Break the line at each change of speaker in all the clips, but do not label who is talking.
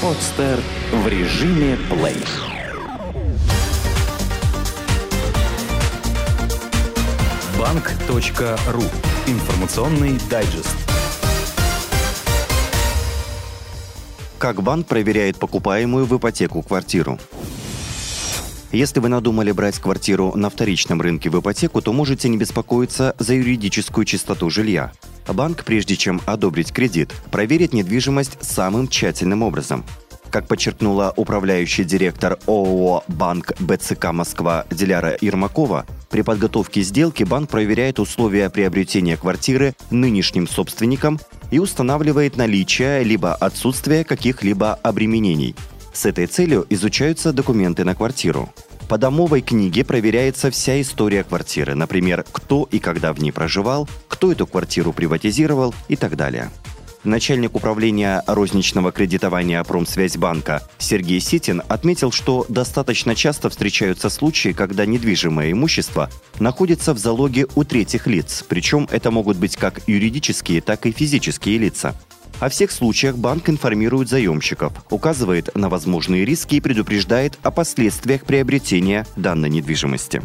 Подстер в режиме плей. Банк.ру. Информационный дайджест.
Как банк проверяет покупаемую в ипотеку квартиру? Если вы надумали брать квартиру на вторичном рынке в ипотеку, то можете не беспокоиться за юридическую чистоту жилья. Банк, прежде чем одобрить кредит, проверит недвижимость самым тщательным образом. Как подчеркнула управляющий директор ООО «Банк БЦК Москва» Диляра Ермакова, при подготовке сделки банк проверяет условия приобретения квартиры нынешним собственникам и устанавливает наличие либо отсутствие каких-либо обременений. С этой целью изучаются документы на квартиру. По домовой книге проверяется вся история квартиры, например, кто и когда в ней проживал, кто эту квартиру приватизировал и так далее. Начальник управления розничного кредитования Промсвязьбанка Сергей Ситин отметил, что достаточно часто встречаются случаи, когда недвижимое имущество находится в залоге у третьих лиц, причем это могут быть как юридические, так и физические лица. О всех случаях банк информирует заемщиков, указывает на возможные риски и предупреждает о последствиях приобретения данной недвижимости.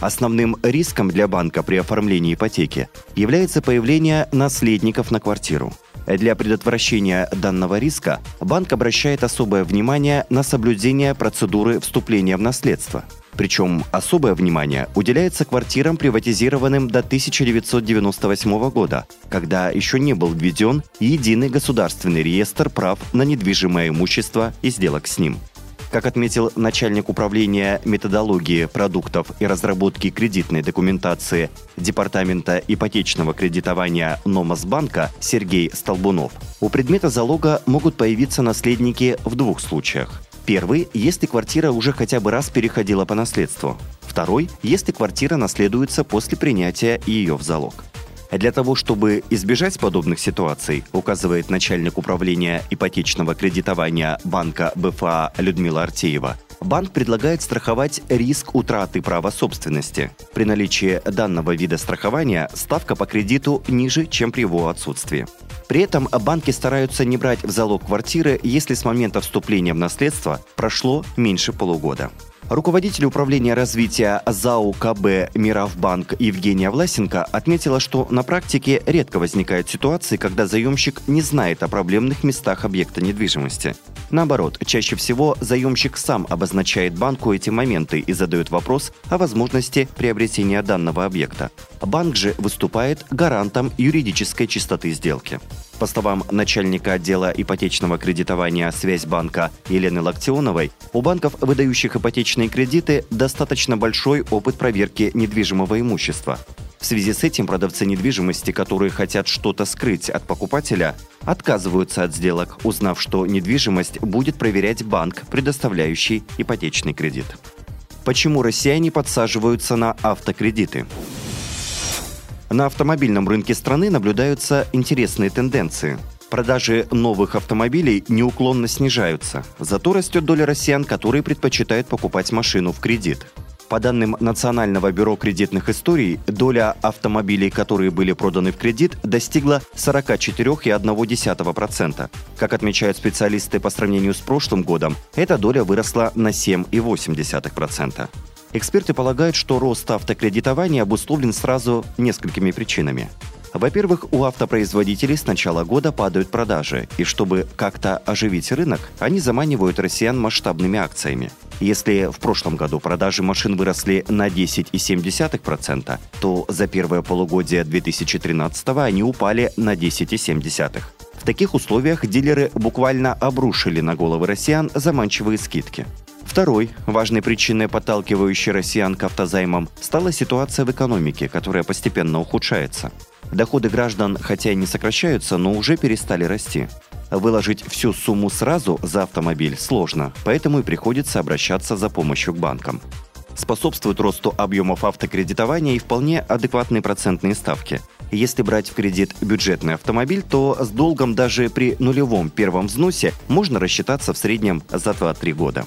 Основным риском для банка при оформлении ипотеки является появление наследников на квартиру. Для предотвращения данного риска банк обращает особое внимание на соблюдение процедуры вступления в наследство – причем особое внимание уделяется квартирам, приватизированным до 1998 года, когда еще не был введен единый государственный реестр прав на недвижимое имущество и сделок с ним. Как отметил начальник управления методологии продуктов и разработки кредитной документации Департамента ипотечного кредитования Номасбанка Сергей Столбунов, у предмета залога могут появиться наследники в двух случаях. Первый, если квартира уже хотя бы раз переходила по наследству. Второй, если квартира наследуется после принятия ее в залог. Для того, чтобы избежать подобных ситуаций, указывает начальник управления ипотечного кредитования банка БФА Людмила Артеева, банк предлагает страховать риск утраты права собственности. При наличии данного вида страхования ставка по кредиту ниже, чем при его отсутствии. При этом банки стараются не брать в залог квартиры, если с момента вступления в наследство прошло меньше полугода. Руководитель управления развития ЗАО КБ «Миравбанк» Евгения Власенко отметила, что на практике редко возникают ситуации, когда заемщик не знает о проблемных местах объекта недвижимости. Наоборот, чаще всего заемщик сам обозначает банку эти моменты и задает вопрос о возможности приобретения данного объекта. Банк же выступает гарантом юридической чистоты сделки. По словам начальника отдела ипотечного кредитования Связьбанка Елены Локтионовой, у банков, выдающих ипотечные кредиты, достаточно большой опыт проверки недвижимого имущества. В связи с этим продавцы недвижимости, которые хотят что-то скрыть от покупателя, отказываются от сделок, узнав, что недвижимость будет проверять банк, предоставляющий ипотечный кредит. Почему россияне подсаживаются на автокредиты? На автомобильном рынке страны наблюдаются интересные тенденции. Продажи новых автомобилей неуклонно снижаются, зато растет доля россиян, которые предпочитают покупать машину в кредит. По данным Национального бюро кредитных историй, доля автомобилей, которые были проданы в кредит, достигла 44,1%. Как отмечают специалисты по сравнению с прошлым годом, эта доля выросла на 7,8%. Эксперты полагают, что рост автокредитования обусловлен сразу несколькими причинами. Во-первых, у автопроизводителей с начала года падают продажи, и чтобы как-то оживить рынок, они заманивают россиян масштабными акциями. Если в прошлом году продажи машин выросли на 10,7%, то за первое полугодие 2013 они упали на 10,7%. В таких условиях дилеры буквально обрушили на головы россиян заманчивые скидки. Второй, важной причиной, подталкивающей россиян к автозаймам, стала ситуация в экономике, которая постепенно ухудшается. Доходы граждан, хотя и не сокращаются, но уже перестали расти. Выложить всю сумму сразу за автомобиль сложно, поэтому и приходится обращаться за помощью к банкам. Способствует росту объемов автокредитования и вполне адекватные процентные ставки. Если брать в кредит бюджетный автомобиль, то с долгом даже при нулевом первом взносе можно рассчитаться в среднем за 2-3 года.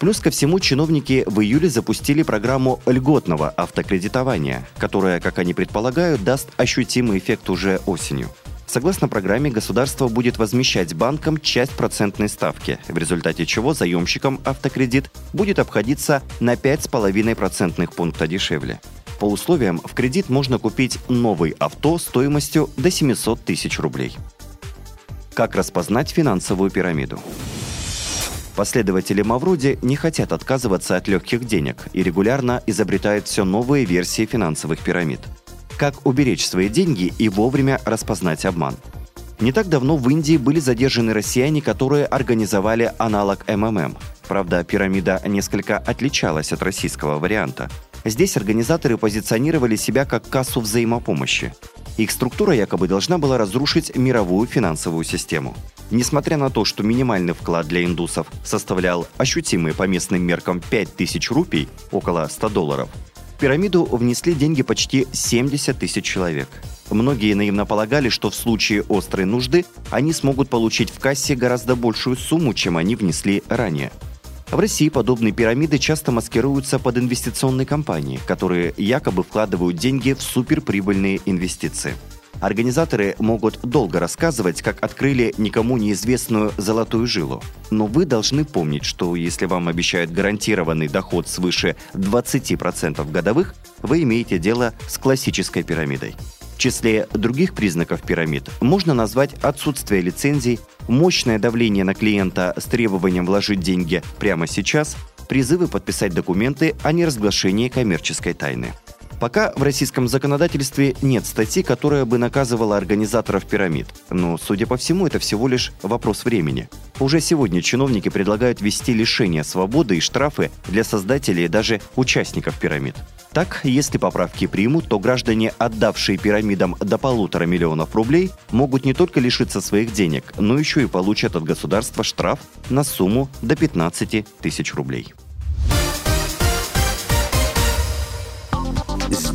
Плюс ко всему чиновники в июле запустили программу льготного автокредитования, которая, как они предполагают, даст ощутимый эффект уже осенью. Согласно программе, государство будет возмещать банкам часть процентной ставки, в результате чего заемщикам автокредит будет обходиться на 5,5 процентных пункта дешевле. По условиям, в кредит можно купить новый авто стоимостью до 700 тысяч рублей. Как распознать финансовую пирамиду? Последователи Мавроди не хотят отказываться от легких денег и регулярно изобретают все новые версии финансовых пирамид. Как уберечь свои деньги и вовремя распознать обман? Не так давно в Индии были задержаны россияне, которые организовали аналог МММ. Правда, пирамида несколько отличалась от российского варианта. Здесь организаторы позиционировали себя как кассу взаимопомощи. Их структура якобы должна была разрушить мировую финансовую систему. Несмотря на то, что минимальный вклад для индусов составлял ощутимые по местным меркам 5000 рупий, около 100 долларов, в пирамиду внесли деньги почти 70 тысяч человек. Многие наивно полагали, что в случае острой нужды они смогут получить в кассе гораздо большую сумму, чем они внесли ранее. В России подобные пирамиды часто маскируются под инвестиционные компании, которые якобы вкладывают деньги в суперприбыльные инвестиции – Организаторы могут долго рассказывать, как открыли никому неизвестную золотую жилу. Но вы должны помнить, что если вам обещают гарантированный доход свыше 20% годовых, вы имеете дело с классической пирамидой. В числе других признаков пирамид можно назвать отсутствие лицензий, мощное давление на клиента с требованием вложить деньги прямо сейчас, призывы подписать документы о неразглашении коммерческой тайны. Пока в российском законодательстве нет статьи, которая бы наказывала организаторов пирамид. Но, судя по всему, это всего лишь вопрос времени. Уже сегодня чиновники предлагают ввести лишение свободы и штрафы для создателей и даже участников пирамид. Так, если поправки примут, то граждане, отдавшие пирамидам до полутора миллионов рублей, могут не только лишиться своих денег, но еще и получат от государства штраф на сумму до 15 тысяч рублей.